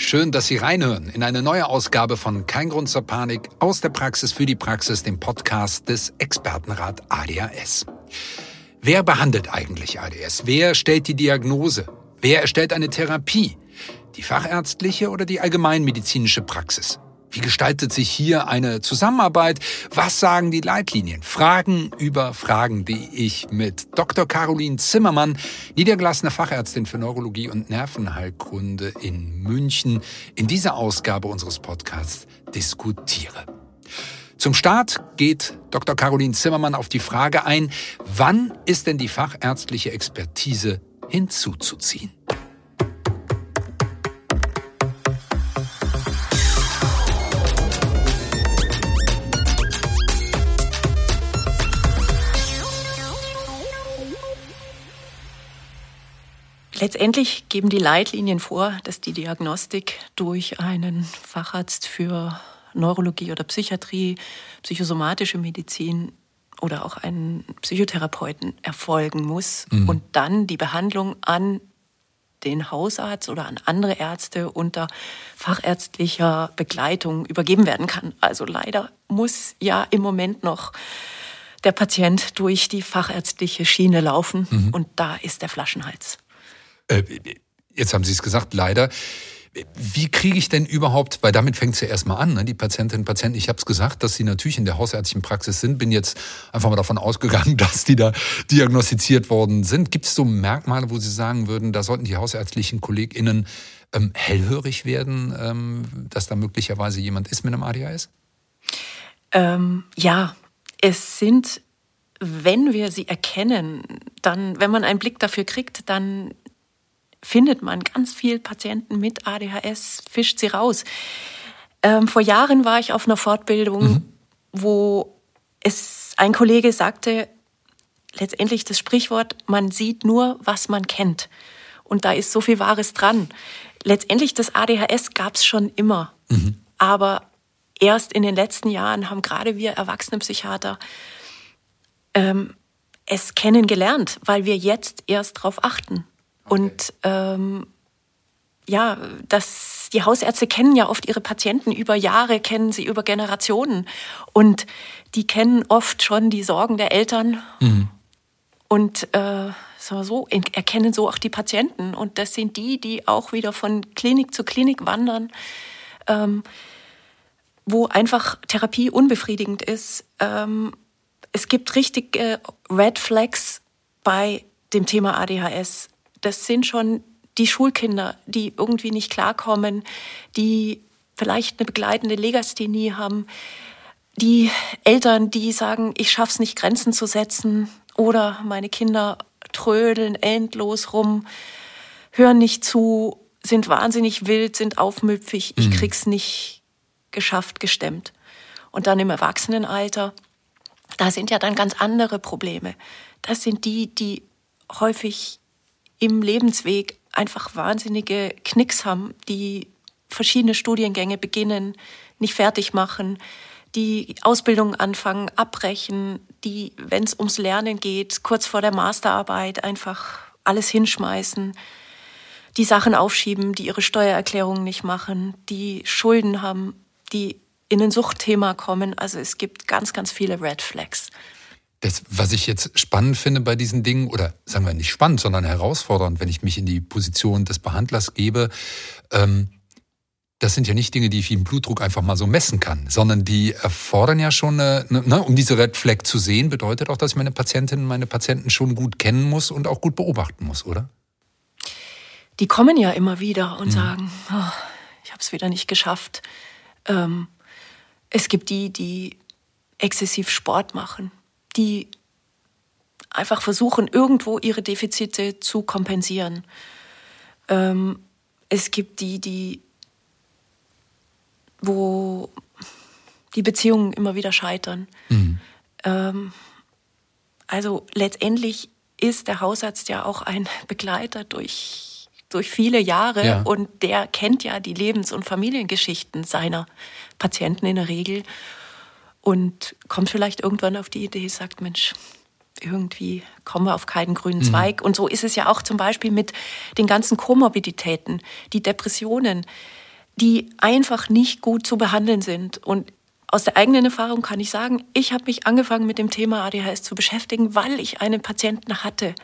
Schön, dass Sie reinhören in eine neue Ausgabe von Kein Grund zur Panik aus der Praxis für die Praxis, dem Podcast des Expertenrat ADHS. Wer behandelt eigentlich ADS? Wer stellt die Diagnose? Wer erstellt eine Therapie? Die fachärztliche oder die allgemeinmedizinische Praxis? Wie gestaltet sich hier eine Zusammenarbeit? Was sagen die Leitlinien? Fragen über Fragen, die ich mit Dr. Caroline Zimmermann, niedergelassene Fachärztin für Neurologie und Nervenheilkunde in München, in dieser Ausgabe unseres Podcasts diskutiere. Zum Start geht Dr. Caroline Zimmermann auf die Frage ein, wann ist denn die fachärztliche Expertise hinzuzuziehen? Letztendlich geben die Leitlinien vor, dass die Diagnostik durch einen Facharzt für Neurologie oder Psychiatrie, psychosomatische Medizin oder auch einen Psychotherapeuten erfolgen muss mhm. und dann die Behandlung an den Hausarzt oder an andere Ärzte unter fachärztlicher Begleitung übergeben werden kann. Also leider muss ja im Moment noch der Patient durch die fachärztliche Schiene laufen mhm. und da ist der Flaschenhals. Äh, jetzt haben Sie es gesagt, leider. Wie kriege ich denn überhaupt, weil damit fängt es ja erstmal an, ne? die Patientinnen und Patienten, ich habe es gesagt, dass sie natürlich in der hausärztlichen Praxis sind, bin jetzt einfach mal davon ausgegangen, dass die da diagnostiziert worden sind. Gibt es so Merkmale, wo Sie sagen würden, da sollten die hausärztlichen KollegInnen ähm, hellhörig werden, ähm, dass da möglicherweise jemand ist mit einem ADHS? Ähm, ja, es sind wenn wir sie erkennen, dann, wenn man einen Blick dafür kriegt, dann findet man ganz viel Patienten mit ADHS, fischt sie raus. Ähm, vor Jahren war ich auf einer Fortbildung, mhm. wo es ein Kollege sagte, letztendlich das Sprichwort, man sieht nur, was man kennt. Und da ist so viel Wahres dran. Letztendlich das ADHS gab es schon immer. Mhm. Aber erst in den letzten Jahren haben gerade wir Erwachsenenpsychiater ähm, es kennengelernt, weil wir jetzt erst darauf achten. Und ähm, ja, das, die Hausärzte kennen ja oft ihre Patienten über Jahre, kennen sie über Generationen. Und die kennen oft schon die Sorgen der Eltern mhm. und äh, so, erkennen so auch die Patienten. Und das sind die, die auch wieder von Klinik zu Klinik wandern, ähm, wo einfach Therapie unbefriedigend ist. Ähm, es gibt richtige Red Flags bei dem Thema ADHS das sind schon die Schulkinder, die irgendwie nicht klarkommen, die vielleicht eine begleitende Legasthenie haben, die Eltern, die sagen, ich schaff's nicht, Grenzen zu setzen, oder meine Kinder trödeln endlos rum, hören nicht zu, sind wahnsinnig wild, sind aufmüpfig, ich mhm. krieg's nicht geschafft, gestemmt. Und dann im Erwachsenenalter, da sind ja dann ganz andere Probleme. Das sind die, die häufig im Lebensweg einfach wahnsinnige Knicks haben, die verschiedene Studiengänge beginnen, nicht fertig machen, die Ausbildung anfangen, abbrechen, die, wenn es ums Lernen geht, kurz vor der Masterarbeit einfach alles hinschmeißen, die Sachen aufschieben, die ihre Steuererklärung nicht machen, die Schulden haben, die in ein Suchtthema kommen. Also es gibt ganz, ganz viele Red Flags. Das, was ich jetzt spannend finde bei diesen Dingen, oder sagen wir nicht spannend, sondern herausfordernd, wenn ich mich in die Position des Behandlers gebe, ähm, das sind ja nicht Dinge, die ich wie im Blutdruck einfach mal so messen kann, sondern die erfordern ja schon, eine, ne, um diese Red Flag zu sehen, bedeutet auch, dass ich meine Patientinnen, meine Patienten schon gut kennen muss und auch gut beobachten muss, oder? Die kommen ja immer wieder und mhm. sagen, oh, ich habe es wieder nicht geschafft. Ähm, es gibt die, die exzessiv Sport machen die einfach versuchen, irgendwo ihre Defizite zu kompensieren. Ähm, es gibt die, die, wo die Beziehungen immer wieder scheitern. Mhm. Ähm, also letztendlich ist der Hausarzt ja auch ein Begleiter durch, durch viele Jahre ja. und der kennt ja die Lebens- und Familiengeschichten seiner Patienten in der Regel und kommt vielleicht irgendwann auf die Idee, sagt, Mensch, irgendwie kommen wir auf keinen grünen mhm. Zweig. Mhm. Und so ist es ja auch zum Beispiel mit den ganzen Komorbiditäten, die Depressionen. die einfach nicht gut zu behandeln sind. Und aus der eigenen Erfahrung kann ich sagen, ich habe mich angefangen mit dem Thema ADHS zu beschäftigen, weil ich einen Patienten hatte.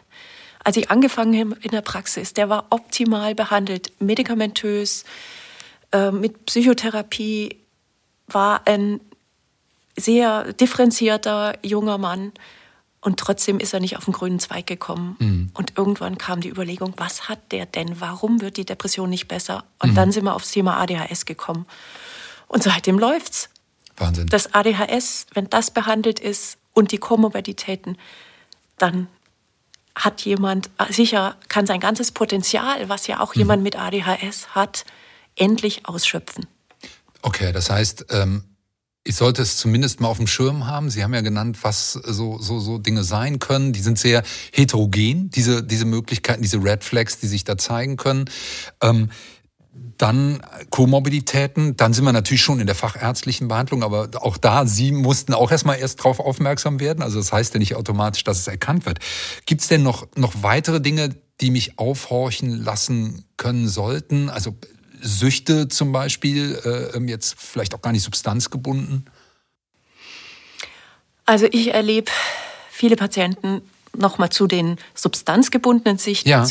Als ich angefangen habe in der Praxis, der war optimal behandelt, medikamentös, äh, mit Psychotherapie, war ein sehr differenzierter junger Mann. Und trotzdem ist er nicht auf den grünen Zweig gekommen. Mhm. Und irgendwann kam die Überlegung, was hat der denn? Warum wird die Depression nicht besser? Und mhm. dann sind wir aufs Thema ADHS gekommen. Und seitdem läuft's. Wahnsinn. Das ADHS, wenn das behandelt ist und die Komorbiditäten, dann hat jemand sicher, kann sein ganzes Potenzial, was ja auch mhm. jemand mit ADHS hat, endlich ausschöpfen. Okay, das heißt, ähm, ich sollte es zumindest mal auf dem Schirm haben. Sie haben ja genannt, was so, so, so Dinge sein können. Die sind sehr heterogen, diese, diese Möglichkeiten, diese Red Flags, die sich da zeigen können. Ähm, dann Komorbiditäten, dann sind wir natürlich schon in der fachärztlichen Behandlung, aber auch da, Sie mussten auch erstmal erst drauf aufmerksam werden. Also das heißt ja nicht automatisch, dass es erkannt wird. Gibt es denn noch, noch weitere Dinge, die mich aufhorchen lassen können sollten? Also Süchte zum Beispiel, äh, ähm, jetzt vielleicht auch gar nicht substanzgebunden? Also ich erlebe viele Patienten nochmal zu den substanzgebundenen Süchten, ja.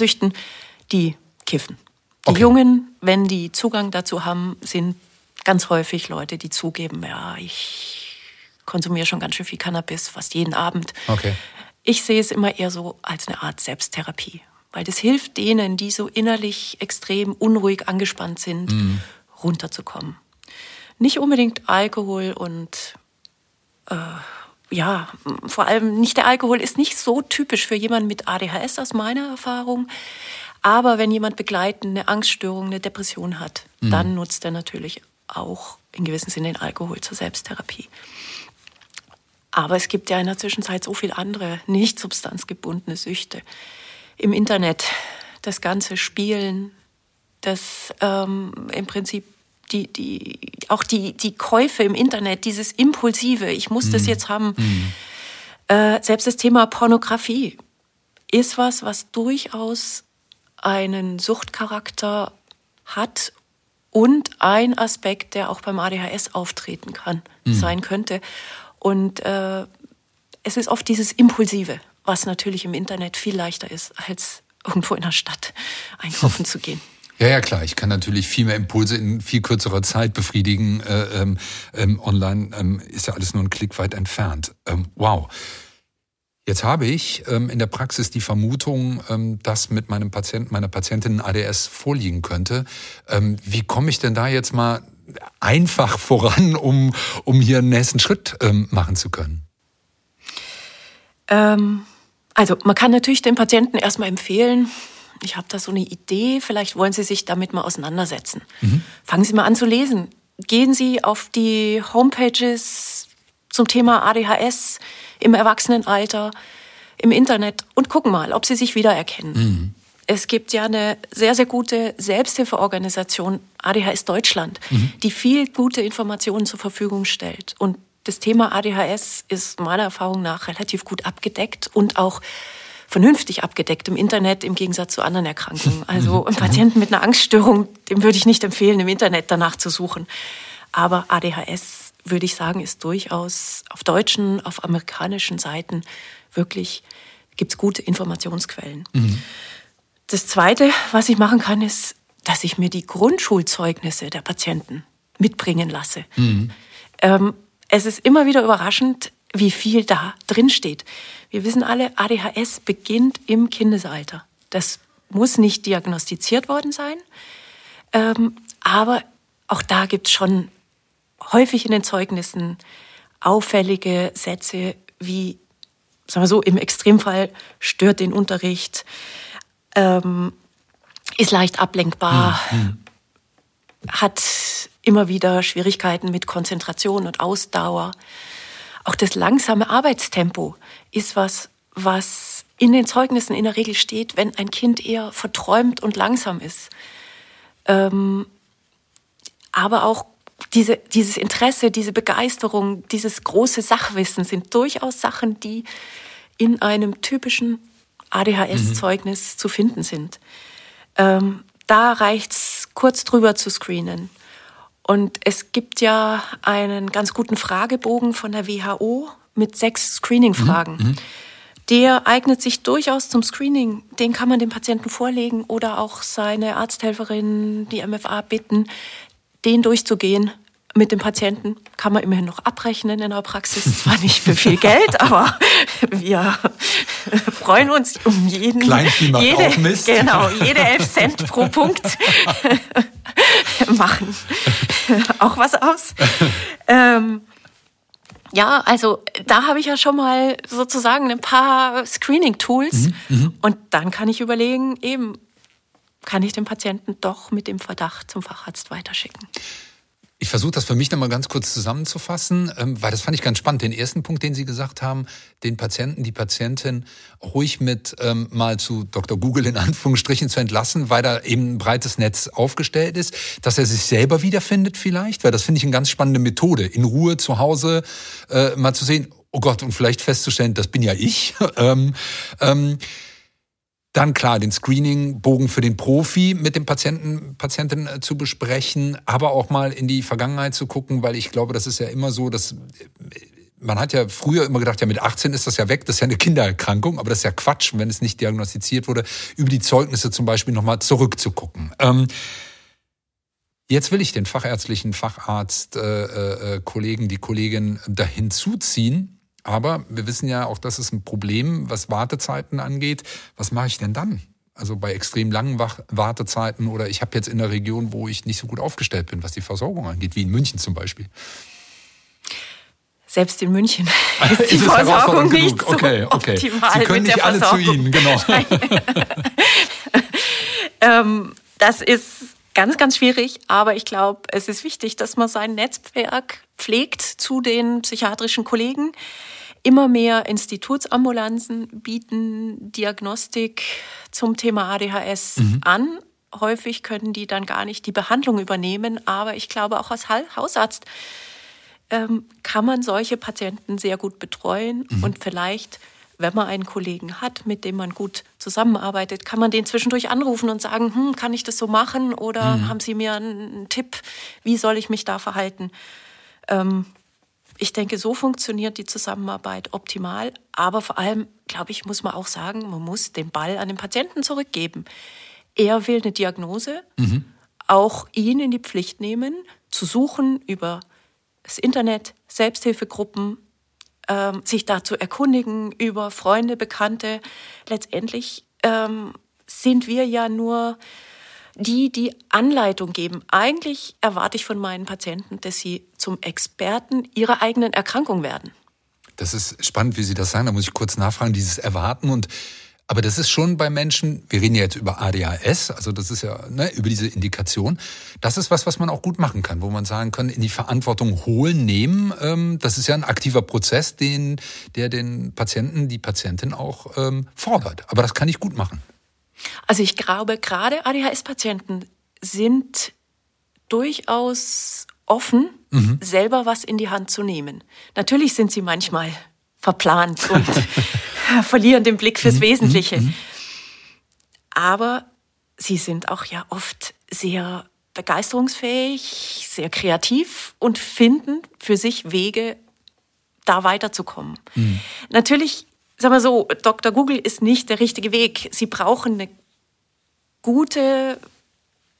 die kiffen. Die okay. Jungen, wenn die Zugang dazu haben, sind ganz häufig Leute, die zugeben, ja, ich konsumiere schon ganz schön viel Cannabis, fast jeden Abend. Okay. Ich sehe es immer eher so als eine Art Selbsttherapie weil das hilft denen, die so innerlich extrem unruhig angespannt sind, mhm. runterzukommen. Nicht unbedingt Alkohol und äh, ja, vor allem nicht der Alkohol ist nicht so typisch für jemanden mit ADHS aus meiner Erfahrung. Aber wenn jemand begleitend eine Angststörung, eine Depression hat, mhm. dann nutzt er natürlich auch in gewissem Sinne den Alkohol zur Selbsttherapie. Aber es gibt ja in der Zwischenzeit so viele andere nicht substanzgebundene Süchte im Internet, das ganze Spielen, das ähm, im Prinzip die, die, auch die, die Käufe im Internet, dieses Impulsive, ich muss mhm. das jetzt haben. Mhm. Äh, selbst das Thema Pornografie ist was, was durchaus einen Suchtcharakter hat und ein Aspekt, der auch beim ADHS auftreten kann, mhm. sein könnte. Und äh, es ist oft dieses Impulsive, was natürlich im Internet viel leichter ist, als irgendwo in der Stadt einkaufen zu gehen. Ja, ja, klar. Ich kann natürlich viel mehr Impulse in viel kürzerer Zeit befriedigen. Äh, ähm, ähm, online ähm, ist ja alles nur ein Klick weit entfernt. Ähm, wow. Jetzt habe ich ähm, in der Praxis die Vermutung, ähm, dass mit meinem Patienten, meiner Patientin ADS vorliegen könnte. wie komme ich denn da jetzt mal einfach voran, um, um hier einen nächsten Schritt machen zu können? Ähm, also man kann natürlich den Patienten erstmal empfehlen, ich habe da so eine Idee, vielleicht wollen Sie sich damit mal auseinandersetzen. Mhm. Fangen Sie mal an zu lesen. Gehen Sie auf die Homepages zum Thema ADHS im Erwachsenenalter, im Internet und gucken mal, ob Sie sich wiedererkennen. Mhm. Es gibt ja eine sehr, sehr gute Selbsthilfeorganisation, ADHS Deutschland, mhm. die viel gute Informationen zur Verfügung stellt. Und das Thema ADHS ist meiner Erfahrung nach relativ gut abgedeckt und auch vernünftig abgedeckt im Internet im Gegensatz zu anderen Erkrankungen. Also ein Patienten mit einer Angststörung, dem würde ich nicht empfehlen, im Internet danach zu suchen. Aber ADHS, würde ich sagen, ist durchaus auf deutschen, auf amerikanischen Seiten wirklich, gibt es gute Informationsquellen. Mhm. Das Zweite, was ich machen kann, ist, dass ich mir die Grundschulzeugnisse der Patienten mitbringen lasse. Mhm. Ähm, es ist immer wieder überraschend, wie viel da drin steht. Wir wissen alle, ADHS beginnt im Kindesalter. Das muss nicht diagnostiziert worden sein, ähm, aber auch da gibt es schon häufig in den Zeugnissen auffällige Sätze wie, sagen wir so, im Extremfall stört den Unterricht, ähm, ist leicht ablenkbar, mhm. Hat immer wieder Schwierigkeiten mit Konzentration und Ausdauer. Auch das langsame Arbeitstempo ist was, was in den Zeugnissen in der Regel steht, wenn ein Kind eher verträumt und langsam ist. Ähm, aber auch diese, dieses Interesse, diese Begeisterung, dieses große Sachwissen sind durchaus Sachen, die in einem typischen ADHS-Zeugnis mhm. zu finden sind. Ähm, da reicht's kurz drüber zu screenen Und es gibt ja einen ganz guten Fragebogen von der WHO mit sechs Screening-Fragen. Mhm. mhm. Der eignet sich durchaus zum Screening. Den kann man dem Patienten vorlegen oder auch seine Arzthelferin, die MFA bitten, den durchzugehen mit dem Patienten kann man immerhin noch abrechnen in der Praxis. Zwar nicht für viel Geld, aber wir freuen uns um jeden. Kleinvieh macht jede, auch Mist. Genau, jede elf Cent pro Punkt machen auch was aus. Ähm, ja, also da habe ich ja schon mal sozusagen ein paar Screening-Tools mhm, mhm, und dann kann ich überlegen, eben, kann ich den Patienten doch mit dem Verdacht zum Facharzt weiterschicken. Ich versuche das für mich nochmal ganz kurz zusammenzufassen, ähm, weil das fand ich ganz spannend. Den ersten Punkt, den Sie gesagt haben, den Patienten, die Patientin ruhig mit ähm, mal zu Dr. Google in Anführungsstrichen zu entlassen, weil da eben ein breites Netz aufgestellt ist, dass er sich selber wiederfindet vielleicht, weil das finde ich eine ganz spannende Methode, in Ruhe zu Hause äh, mal zu sehen, oh Gott, und vielleicht festzustellen, das bin ja ich. ähm, ähm, dann klar, den Screening-Bogen für den Profi mit dem Patienten, Patienten äh, zu besprechen, aber auch mal in die Vergangenheit zu gucken, weil ich glaube, das ist ja immer so, dass äh, man hat ja früher immer gedacht, ja mit 18 ist das ja weg, das ist ja eine Kindererkrankung, aber das ist ja Quatsch, wenn es nicht diagnostiziert wurde, über die Zeugnisse zum Beispiel nochmal zurückzugucken. Ähm, Jetzt will ich den fachärztlichen Facharzt, äh, äh, Kollegen, die Kollegin dahin zuziehen. Aber wir wissen ja auch, das ist ein Problem, was Wartezeiten angeht. Was mache ich denn dann? Also bei extrem langen Wartezeiten oder ich habe jetzt in der Region, wo ich nicht so gut aufgestellt bin, was die Versorgung angeht, wie in München zum Beispiel. Selbst in München ist die ist Versorgung nicht so okay, okay. optimal. Sie können nicht alle zu Ihnen, genau. ähm, das ist ganz, ganz schwierig, aber ich glaube, es ist wichtig, dass man sein Netzwerk pflegt zu den psychiatrischen Kollegen. Immer mehr Institutsambulanzen bieten Diagnostik zum Thema ADHS mhm. an. Häufig können die dann gar nicht die Behandlung übernehmen, aber ich glaube auch als Hausarzt ähm, kann man solche Patienten sehr gut betreuen mhm. und vielleicht wenn man einen Kollegen hat, mit dem man gut zusammenarbeitet, kann man den zwischendurch anrufen und sagen, hm, kann ich das so machen oder mhm. haben Sie mir einen Tipp, wie soll ich mich da verhalten? Ähm, ich denke, so funktioniert die Zusammenarbeit optimal. Aber vor allem, glaube ich, muss man auch sagen, man muss den Ball an den Patienten zurückgeben. Er will eine Diagnose, mhm. auch ihn in die Pflicht nehmen, zu suchen über das Internet, Selbsthilfegruppen, ähm, sich da zu erkundigen über Freunde, Bekannte. Letztendlich ähm, sind wir ja nur die, die Anleitung geben. Eigentlich erwarte ich von meinen Patienten, dass sie zum Experten ihrer eigenen Erkrankung werden. Das ist spannend, wie Sie das sagen. Da muss ich kurz nachfragen, dieses Erwarten und aber das ist schon bei Menschen, wir reden ja jetzt über ADHS, also das ist ja ne, über diese Indikation. Das ist was, was man auch gut machen kann, wo man sagen kann, in die Verantwortung holen, nehmen. Ähm, das ist ja ein aktiver Prozess, den, der den Patienten, die Patientin auch ähm, fordert. Aber das kann ich gut machen. Also ich glaube, gerade ADHS-Patienten sind durchaus offen, mhm. selber was in die Hand zu nehmen. Natürlich sind sie manchmal verplant und verlieren den Blick fürs mhm. Wesentliche. Mhm. Aber sie sind auch ja oft sehr begeisterungsfähig, sehr kreativ und finden für sich Wege, da weiterzukommen. Mhm. Natürlich sagen wir so, Dr. Google ist nicht der richtige Weg. Sie brauchen eine gute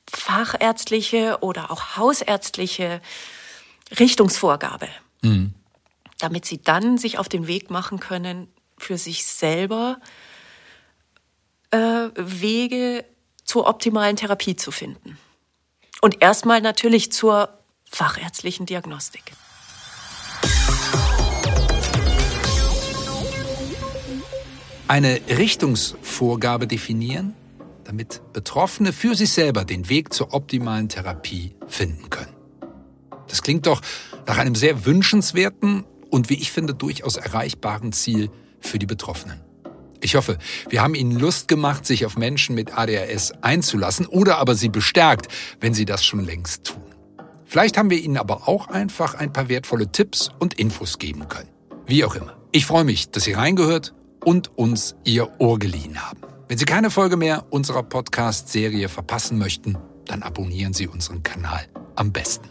fachärztliche oder auch hausärztliche Richtungsvorgabe, mhm. damit sie dann sich auf den Weg machen können, für sich selber äh, Wege zur optimalen Therapie zu finden. Und erstmal natürlich zur fachärztlichen Diagnostik. eine Richtungsvorgabe definieren, damit Betroffene für sich selber den Weg zur optimalen Therapie finden können. Das klingt doch nach einem sehr wünschenswerten und wie ich finde durchaus erreichbaren Ziel für die Betroffenen. Ich hoffe, wir haben Ihnen Lust gemacht, sich auf Menschen mit ADHS einzulassen oder aber Sie bestärkt, wenn Sie das schon längst tun. Vielleicht haben wir Ihnen aber auch einfach ein paar wertvolle Tipps und Infos geben können. Wie auch immer. Ich freue mich, dass Sie reingehört und uns Ihr Ohr geliehen haben. Wenn Sie keine Folge mehr unserer Podcast-Serie verpassen möchten, dann abonnieren Sie unseren Kanal am besten.